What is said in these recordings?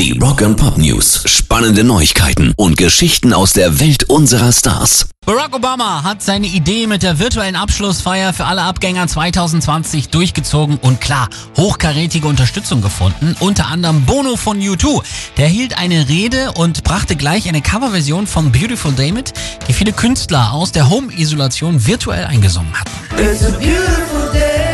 Die Rock and Pop News. Spannende Neuigkeiten und Geschichten aus der Welt unserer Stars. Barack Obama hat seine Idee mit der virtuellen Abschlussfeier für alle Abgänger 2020 durchgezogen und klar, hochkarätige Unterstützung gefunden. Unter anderem Bono von U2. Der hielt eine Rede und brachte gleich eine Coverversion von Beautiful Day mit, die viele Künstler aus der Home-Isolation virtuell eingesungen hatten. It's a beautiful day.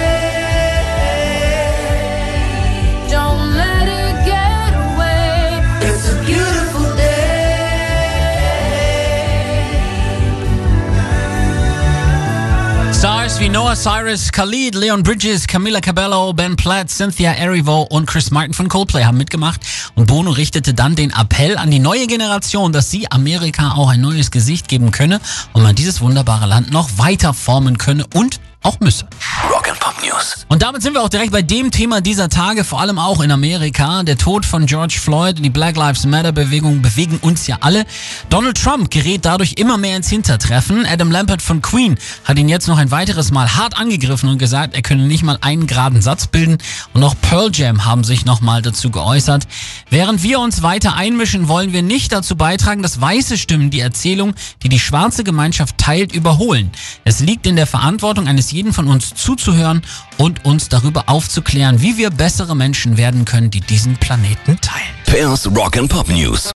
Stars wie Noah Cyrus, Khalid, Leon Bridges, Camila Cabello, Ben Platt, Cynthia Erivo und Chris Martin von Coldplay haben mitgemacht. Und Bono richtete dann den Appell an die neue Generation, dass sie Amerika auch ein neues Gesicht geben könne und man dieses wunderbare Land noch weiter formen könne und auch müsse. Rock and Pop News. Und damit sind wir auch direkt bei dem Thema dieser Tage, vor allem auch in Amerika. Der Tod von George Floyd und die Black Lives Matter Bewegung bewegen uns ja alle. Donald Trump gerät dadurch immer mehr ins Hintertreffen. Adam Lambert von Queen hat ihn jetzt noch ein weiteres Mal hart angegriffen und gesagt, er könne nicht mal einen geraden Satz bilden. Und auch Pearl Jam haben sich nochmal dazu geäußert. Während wir uns weiter einmischen, wollen wir nicht dazu beitragen, dass weiße Stimmen die Erzählung, die die schwarze Gemeinschaft teilt, überholen. Es liegt in der Verantwortung eines jeden von uns zuzuhören und uns darüber aufzuklären, wie wir bessere Menschen werden können, die diesen Planeten teilen. Pairs Rock and Pop News.